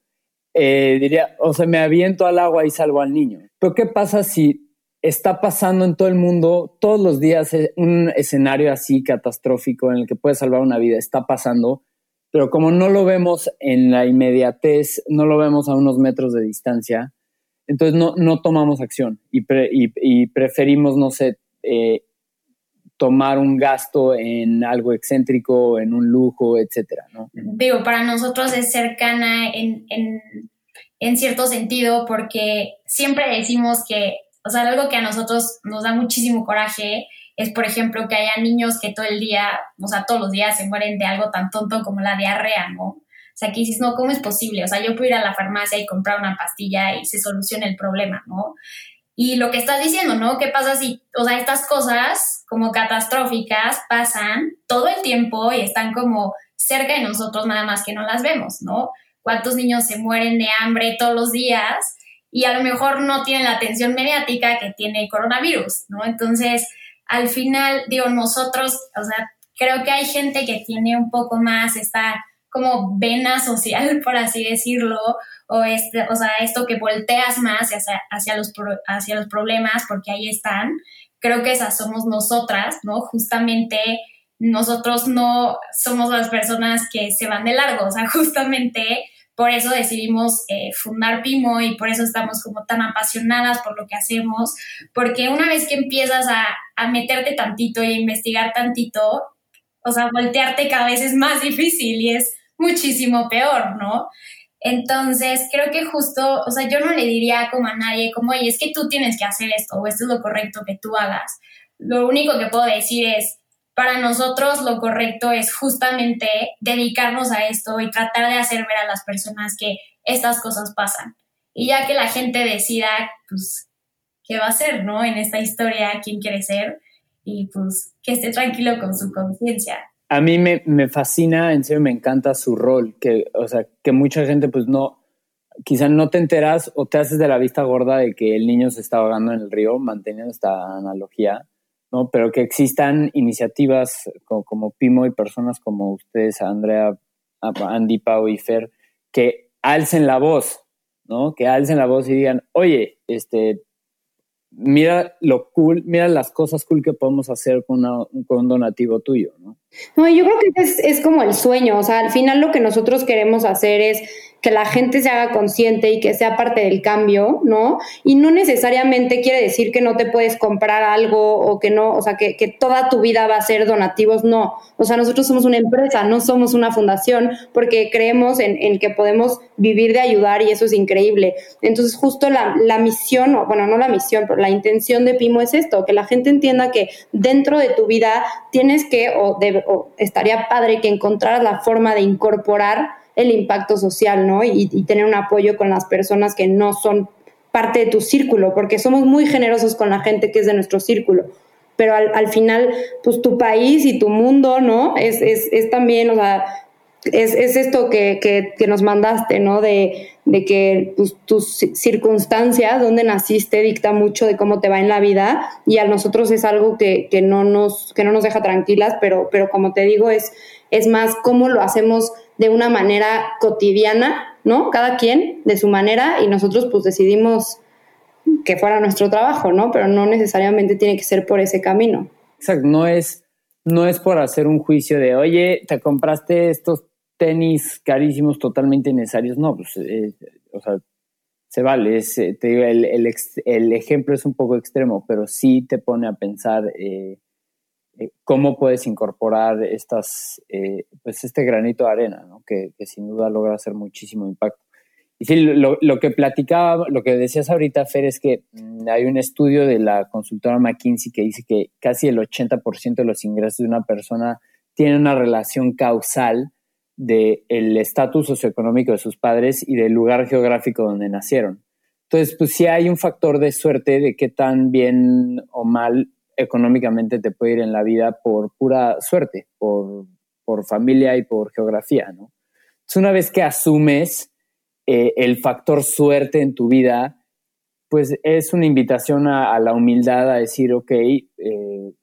eh, diría, o sea, me aviento al agua y salvo al niño. Pero ¿qué pasa si está pasando en todo el mundo todos los días eh, un escenario así catastrófico en el que puede salvar una vida? Está pasando, pero como no lo vemos en la inmediatez, no lo vemos a unos metros de distancia, entonces no, no tomamos acción y, y, preferimos, no sé, eh, tomar un gasto en algo excéntrico, en un lujo, etcétera, ¿no? Digo, para nosotros es cercana en, en, en cierto sentido porque siempre decimos que, o sea, algo que a nosotros nos da muchísimo coraje es, por ejemplo, que haya niños que todo el día, o sea, todos los días se mueren de algo tan tonto como la diarrea, ¿no? O sea, que dices, no, ¿cómo es posible? O sea, yo puedo ir a la farmacia y comprar una pastilla y se soluciona el problema, ¿no? Y lo que estás diciendo, ¿no? ¿Qué pasa si, o sea, estas cosas como catastróficas pasan todo el tiempo y están como cerca de nosotros nada más que no las vemos, ¿no? ¿Cuántos niños se mueren de hambre todos los días y a lo mejor no tienen la atención mediática que tiene el coronavirus, ¿no? Entonces, al final, digo, nosotros, o sea, creo que hay gente que tiene un poco más esta como vena social, por así decirlo, o, este, o sea, esto que volteas más hacia, hacia, los, hacia los problemas porque ahí están, creo que esas somos nosotras, ¿no? Justamente nosotros no somos las personas que se van de largo, o sea, justamente por eso decidimos eh, fundar Pimo y por eso estamos como tan apasionadas por lo que hacemos, porque una vez que empiezas a, a meterte tantito y a investigar tantito, o sea, voltearte cada vez es más difícil y es muchísimo peor, ¿no? Entonces, creo que justo, o sea, yo no le diría como a nadie, como, oye, es que tú tienes que hacer esto o esto es lo correcto que tú hagas. Lo único que puedo decir es, para nosotros lo correcto es justamente dedicarnos a esto y tratar de hacer ver a las personas que estas cosas pasan. Y ya que la gente decida, pues, qué va a ser, ¿no? En esta historia, quién quiere ser, y pues que esté tranquilo con su conciencia a mí me, me, fascina, en serio me encanta su rol, que, o sea, que mucha gente pues no, quizá no te enteras o te haces de la vista gorda de que el niño se está ahogando en el río, manteniendo esta analogía, ¿no? Pero que existan iniciativas como, Pimo y personas como ustedes, Andrea, Andy, Pau y Fer, que alcen la voz, ¿no? Que alcen la voz y digan, oye, este, mira lo cool, mira las cosas cool que podemos hacer con, con un donativo tuyo, ¿no? No, yo creo que es, es como el sueño, o sea, al final lo que nosotros queremos hacer es que la gente se haga consciente y que sea parte del cambio, ¿no? Y no necesariamente quiere decir que no te puedes comprar algo o que no, o sea, que, que, toda tu vida va a ser donativos, no. O sea, nosotros somos una empresa, no somos una fundación, porque creemos en, en que podemos vivir de ayudar y eso es increíble. Entonces, justo la, la misión, bueno, no la misión, pero la intención de Pimo es esto, que la gente entienda que dentro de tu vida tienes que, o, de, o estaría padre que encontraras la forma de incorporar el impacto social, ¿no? Y, tener un apoyo con las personas que no son parte de tu círculo, porque somos muy generosos con la gente que es de nuestro círculo. Pero al, final, pues tu país y tu mundo, ¿no? Es, es, es también, o sea, es, es esto que, que, nos mandaste, ¿no? De, de que pues, tus circunstancias, donde naciste, dicta mucho de cómo te va en la vida y a nosotros es algo que, que, no, nos, que no nos deja tranquilas, pero, pero como te digo, es, es más cómo lo hacemos de una manera cotidiana, ¿no? Cada quien de su manera y nosotros pues decidimos que fuera nuestro trabajo, ¿no? Pero no necesariamente tiene que ser por ese camino. Exacto, no es, no es por hacer un juicio de, oye, te compraste estos tenis carísimos totalmente innecesarios, no, pues, eh, o sea, se vale, eh, te el, el, ejemplo es un poco extremo, pero sí te pone a pensar eh, cómo puedes incorporar estas, pues este granito de arena, que, que, sin duda logra hacer muchísimo impacto. Y sí, lo, lo, que platicaba, lo que decías ahorita, Fer, es que mm, hay un estudio de la consultora McKinsey que dice que casi el 80% de los ingresos de una persona tiene una relación causal del el estatus socioeconómico de sus padres y del lugar geográfico donde nacieron. Entonces, pues sí hay un factor de suerte de qué tan bien o mal económicamente te puede ir en la vida por pura suerte, por, por familia y por geografía, ¿no? Entonces, una vez que asumes eh, el factor suerte en tu vida, pues es una invitación a, la humildad, a decir, ok, eh,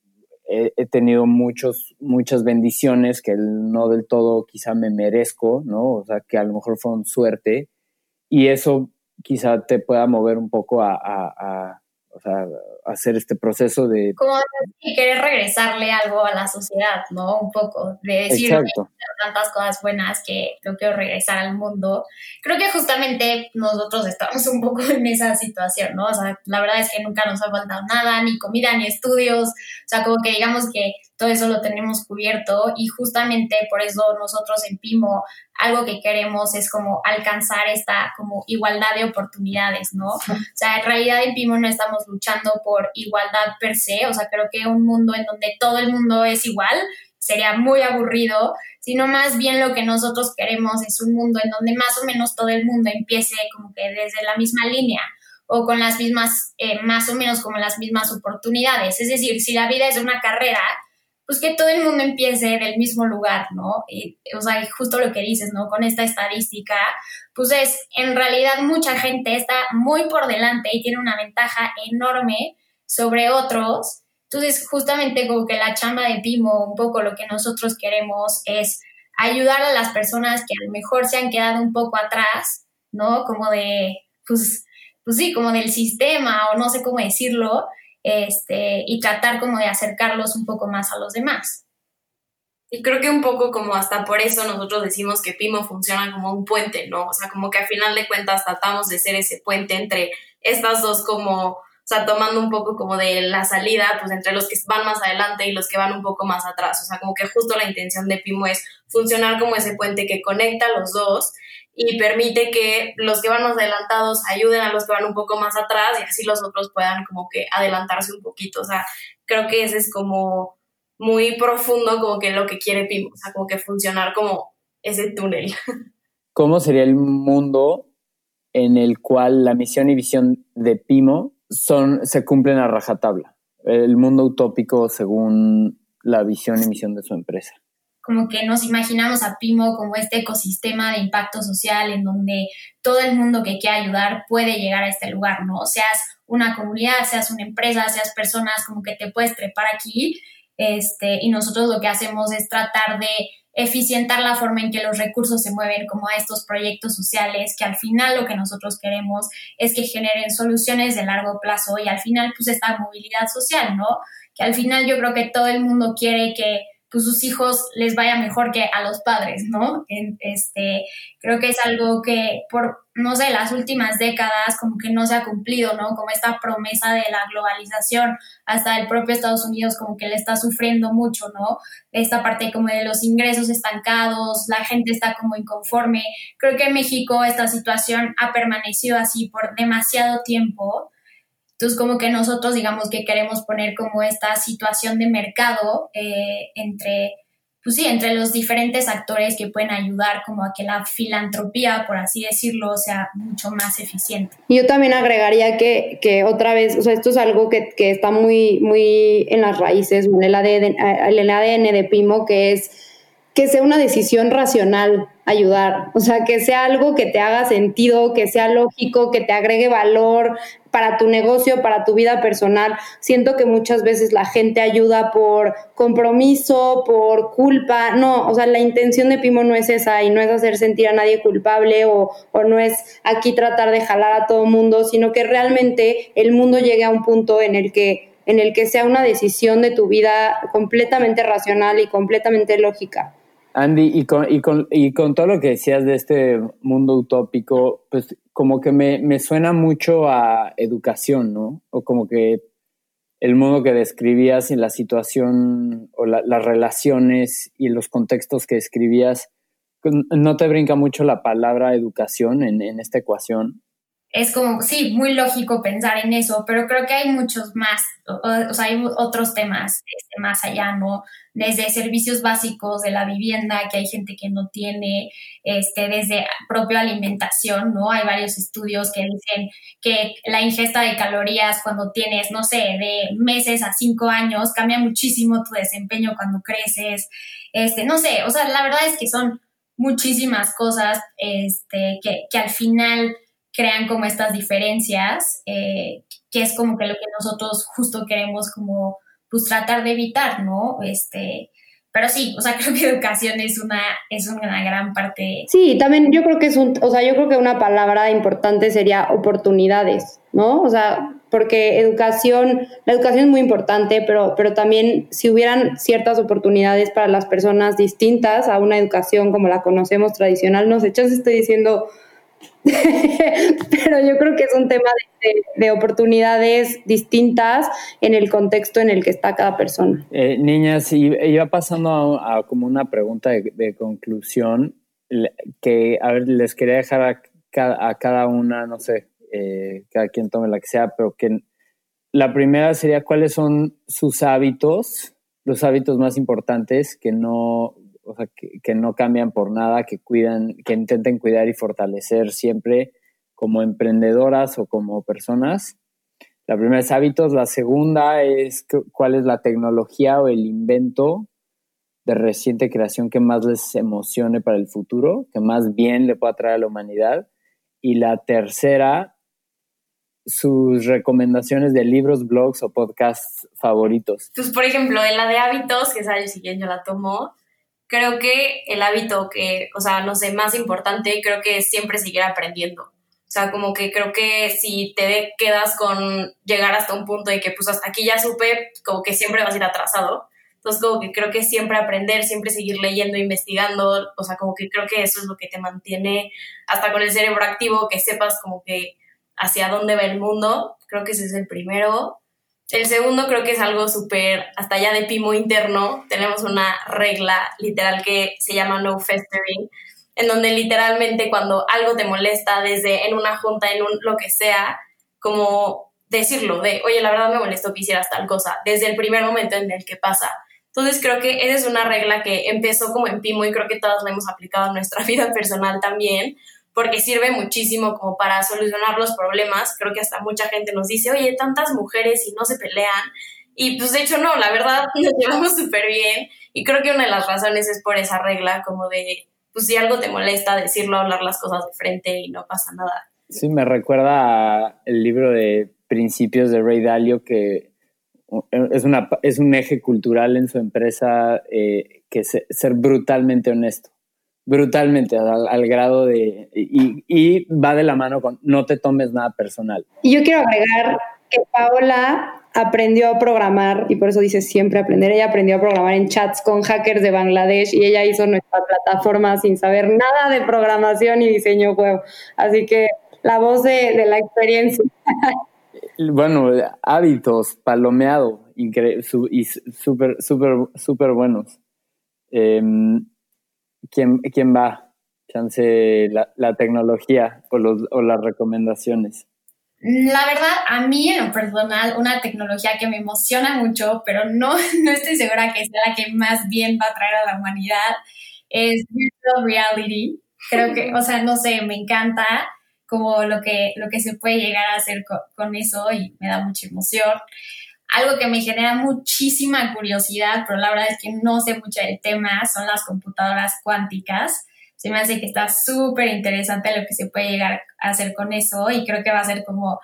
he, tenido muchos, muchas bendiciones que no del todo quizá me merezco, ¿no? O sea, que a lo mejor fueron suerte y eso quizá te pueda mover un poco a o sea, hacer este proceso de... Como querer regresarle algo a la sociedad, ¿no? Un poco, de decir tantas cosas buenas que yo quiero regresar al mundo. Creo que justamente nosotros estamos un poco en esa situación, ¿no? O sea, la verdad es que nunca nos ha faltado nada, ni comida, ni estudios, o sea, como que digamos que todo eso lo tenemos cubierto y justamente por eso nosotros en Pimo algo que queremos es como alcanzar esta como igualdad de oportunidades, ¿no? O sea, en realidad en Pimo no estamos luchando por igualdad per se, o sea, creo que un mundo en donde todo el mundo es igual sería muy aburrido, sino más bien lo que nosotros queremos es un mundo en donde más o menos todo el mundo empiece como que desde la misma línea o con las mismas, eh, más o menos como las mismas oportunidades. Es decir, si la vida es una carrera, pues que todo el mundo empiece del mismo lugar, ¿no? Y, o sea, justo lo que dices, ¿no? Con esta estadística, pues es, en realidad mucha gente está muy por delante y tiene una ventaja enorme sobre otros. Entonces, justamente como que la chamba de Pimo, un poco lo que nosotros queremos es ayudar a las personas que a lo mejor se han quedado un poco atrás, ¿no? Como de, pues, pues sí, como del sistema o no sé cómo decirlo, este, y tratar como de acercarlos un poco más a los demás. Y creo que un poco como hasta por eso nosotros decimos que Pimo funciona como un puente, ¿no? O sea, como que a final de cuentas tratamos de ser ese puente entre estas dos como, o sea, tomando un poco como de la salida, pues entre los que van más adelante y los que van un poco más atrás. O sea, como que justo la intención de Pimo es funcionar como ese puente que conecta a los dos y permite que los que van más adelantados ayuden a los que van un poco más atrás y así los otros puedan como que adelantarse un poquito. O sea, creo que ese es como muy profundo como que lo que quiere Pimo, o sea, como que funcionar como ese túnel. ¿Cómo sería el mundo en el cual la misión y visión de Pimo son, se cumplen a rajatabla? El mundo utópico según la visión y misión de su empresa como que nos imaginamos a Pimo como este ecosistema de impacto social en donde todo el mundo que quiera ayudar puede llegar a este lugar, ¿no? Seas una comunidad, seas una empresa, seas personas, como que te puedes trepar aquí, este, y nosotros lo que hacemos es tratar de eficientar la forma en que los recursos se mueven como a estos proyectos sociales, que al final lo que nosotros queremos es que generen soluciones de largo plazo y al final pues esta movilidad social, ¿no? Que al final yo creo que todo el mundo quiere que pues sus hijos les vaya mejor que a los padres, ¿no? Este, creo que es algo que por, no sé, las últimas décadas como que no se ha cumplido, ¿no? Como esta promesa de la globalización, hasta el propio Estados Unidos como que le está sufriendo mucho, ¿no? Esta parte como de los ingresos estancados, la gente está como inconforme. Creo que en México esta situación ha permanecido así por demasiado tiempo entonces, como que nosotros, digamos que queremos poner como esta situación de mercado eh, entre, pues sí, entre los diferentes actores que pueden ayudar como a que la filantropía, por así decirlo, sea mucho más eficiente. Yo también agregaría que, que otra vez, o sea, esto es algo que, que está muy, muy en las raíces, en el ADN, el ADN de Pimo, que es que sea una decisión racional ayudar, o sea, que sea algo que te haga sentido, que sea lógico, que te agregue valor para tu negocio, para tu vida personal. Siento que muchas veces la gente ayuda por compromiso, por culpa. No, o sea, la intención de Pimo no es esa y no es hacer sentir a nadie culpable o, o no es aquí tratar de jalar a todo mundo, sino que realmente el mundo llegue a un punto en el que en el que sea una decisión de tu vida completamente racional y completamente lógica. Andy, y con, y, con, y con todo lo que decías de este mundo utópico, pues como que me, me suena mucho a educación, ¿no? O como que el modo que describías en la situación o las relaciones y los contextos que describías, ¿no te brinca mucho la palabra educación en, en esta ecuación? Es como, sí, muy lógico pensar en eso, pero creo que hay muchos más, o, sea, hay otros temas este, más allá, ¿no? Desde servicios básicos de la vivienda, que hay gente que no tiene, este, desde propia alimentación, ¿no? Hay varios estudios que dicen que la ingesta de calorías cuando tienes, no sé, de meses a cinco años, cambia muchísimo tu desempeño cuando creces, este, no sé, o sea, la verdad es que son muchísimas cosas, este, que, que al final crean como estas diferencias, eh, que es como que lo que nosotros justo queremos como pues tratar de evitar, ¿no? Este, pero sí, o sea, creo que educación es una, es una gran parte. Sí, también yo creo que es un, o sea, yo creo que una palabra importante sería oportunidades, ¿no? O sea, porque educación, la educación es muy importante, pero, pero también si hubieran ciertas oportunidades para las personas distintas a una educación como la conocemos tradicional, no sé, yo estoy diciendo pero yo creo que es un tema de, oportunidades distintas en el contexto en el que está cada persona. Eh, niñas, iba pasando a, como una pregunta de, conclusión que, a ver, les quería dejar a, cada una, no sé, eh, cada quien tome la que sea, pero que la primera sería cuáles son sus hábitos, los hábitos más importantes que no, o sea, que, no cambian por nada, que cuidan, que intenten cuidar y fortalecer siempre como emprendedoras o como personas. La primera es hábitos, la segunda es cuál es la tecnología o el invento de reciente creación que más les emocione para el futuro, que más bien le pueda traer a la humanidad. Y la tercera, sus recomendaciones de libros, blogs o podcasts favoritos. Pues, por ejemplo, en la de hábitos, que es el siguiente, yo la tomo, creo que el hábito que, o sea, no sé, más importante, creo que es siempre seguir aprendiendo. O sea, como que creo que si te quedas con llegar hasta un punto de que pues hasta aquí ya supe, como que siempre vas a ir atrasado. Entonces, como que creo que siempre aprender, siempre seguir leyendo, investigando, o sea, como que creo que eso es lo que te mantiene hasta con el cerebro activo, que sepas como que hacia dónde va el mundo. Creo que ese es el primero. El segundo creo que es algo súper, hasta allá de pimo interno, tenemos una regla literal que se llama no festering, en donde literalmente cuando algo te molesta, desde en una junta, en un, lo que sea, como decirlo, de, oye, la verdad me molestó que hicieras tal cosa, desde el primer momento en el que pasa. Entonces creo que esa es una regla que empezó como en Pimo y creo que todas la hemos aplicado en nuestra vida personal también, porque sirve muchísimo como para solucionar los problemas. Creo que hasta mucha gente nos dice, oye, tantas mujeres y no se pelean. Y pues de hecho no, la verdad nos llevamos súper bien y creo que una de las razones es por esa regla como de, pues si algo te molesta, decirlo, hablar las cosas de frente y no pasa nada. Sí, me recuerda el libro de Principios de Ray Dalio que es, una, es un eje cultural en su empresa eh, que ser brutalmente honesto, brutalmente al, grado de, y, y, va de la mano con no te tomes nada personal. Y yo quiero agregar que Paola aprendió a programar, y por eso dice siempre aprender, ella aprendió a programar en chats con hackers de Bangladesh y ella hizo nuestra plataforma sin saber nada de programación y diseño web. Así que la voz de, la experiencia. Bueno, hábitos, palomeado, increíble, y súper, súper, súper buenos. Em, ¿quién, ¿Quién va? Chance la, la tecnología o, los, o las recomendaciones. La verdad, a mí en lo personal, una tecnología que me emociona mucho, pero no, no estoy segura que sea la que más bien va a traer a la humanidad, es virtual reality. Creo que, o sea, no sé, me encanta como lo que, lo que se puede llegar a hacer con, con eso y me da mucha emoción. Algo que me genera muchísima curiosidad, pero la verdad es que no sé mucho del tema, son las computadoras cuánticas se me hace que está súper interesante lo que se puede llegar a hacer con eso y creo que va a ser como,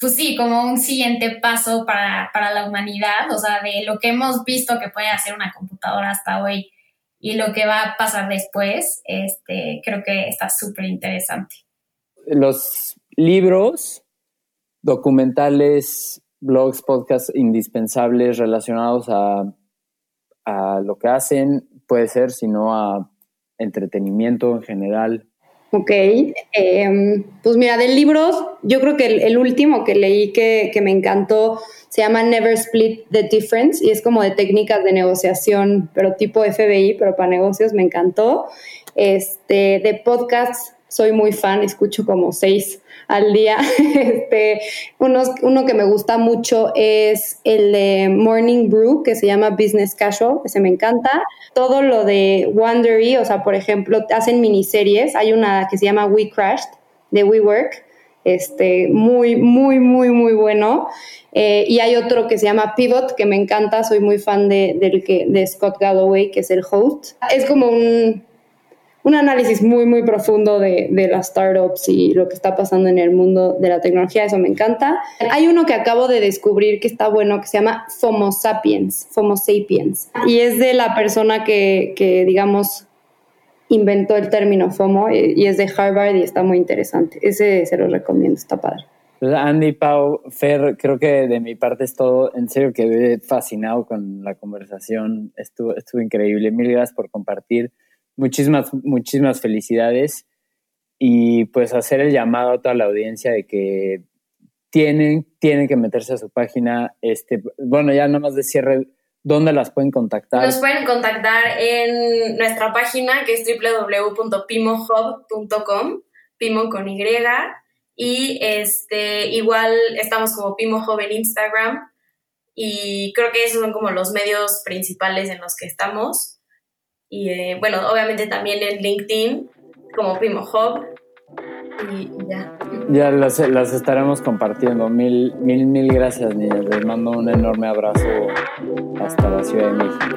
pues sí, como un siguiente paso para, la humanidad, o sea, de lo que hemos visto que puede hacer una computadora hasta hoy y lo que va a pasar después, este, creo que está súper interesante. Los libros, documentales, blogs, podcasts indispensables relacionados a, a lo que hacen, puede ser, sino a entretenimiento en general? Ok, em, pues mira, de libros, yo creo que el, último que leí que, me encantó se llama Never Split the Difference y es como de técnicas de negociación, pero tipo FBI, pero para negocios me encantó. Este, de podcasts, soy muy fan, escucho como seis al día. Este, uno que me gusta mucho es el de Morning Brew, que se llama Business Casual, ese me encanta. Todo lo de Wondery, o sea, por ejemplo, hacen miniseries. Hay una que se llama We Crashed, de WeWork, este, muy, muy, muy, muy bueno. Eh, y hay otro que se llama Pivot, que me encanta, soy muy fan de, del que, de Scott Galloway, que es el host. Es como un un análisis muy, muy profundo de, de, las startups y lo que está pasando en el mundo de la tecnología, eso me encanta. Hay uno que acabo de descubrir que está bueno, que se llama FOMO Sapiens, FOMO Sapiens, y es de la persona que, que digamos, inventó el término FOMO y es de Harvard y está muy interesante. Ese se lo recomiendo, está padre. Pues, Andy, Pau, Fer, creo que de mi parte es todo. En serio quedé fascinado con la conversación. Estuvo, estuvo increíble. Mil gracias por compartir muchísimas, muchísimas felicidades y pues hacer el llamado a toda la audiencia de que tienen, tienen que meterse a su página. Este, bueno, ya nada más de cierre, ¿dónde las pueden contactar? Nos pueden contactar en nuestra página que es www.pimohub.com, Pimo con Y, y este, igual estamos como Pimo en Instagram y creo que esos son como los medios principales en los que estamos. Y eh, bueno, obviamente también en LinkedIn como Primo Hub. Y, ya. Ya las, las, estaremos compartiendo. Mil, mil, mil gracias, niñas. Les mando un enorme abrazo hasta la Ciudad de México.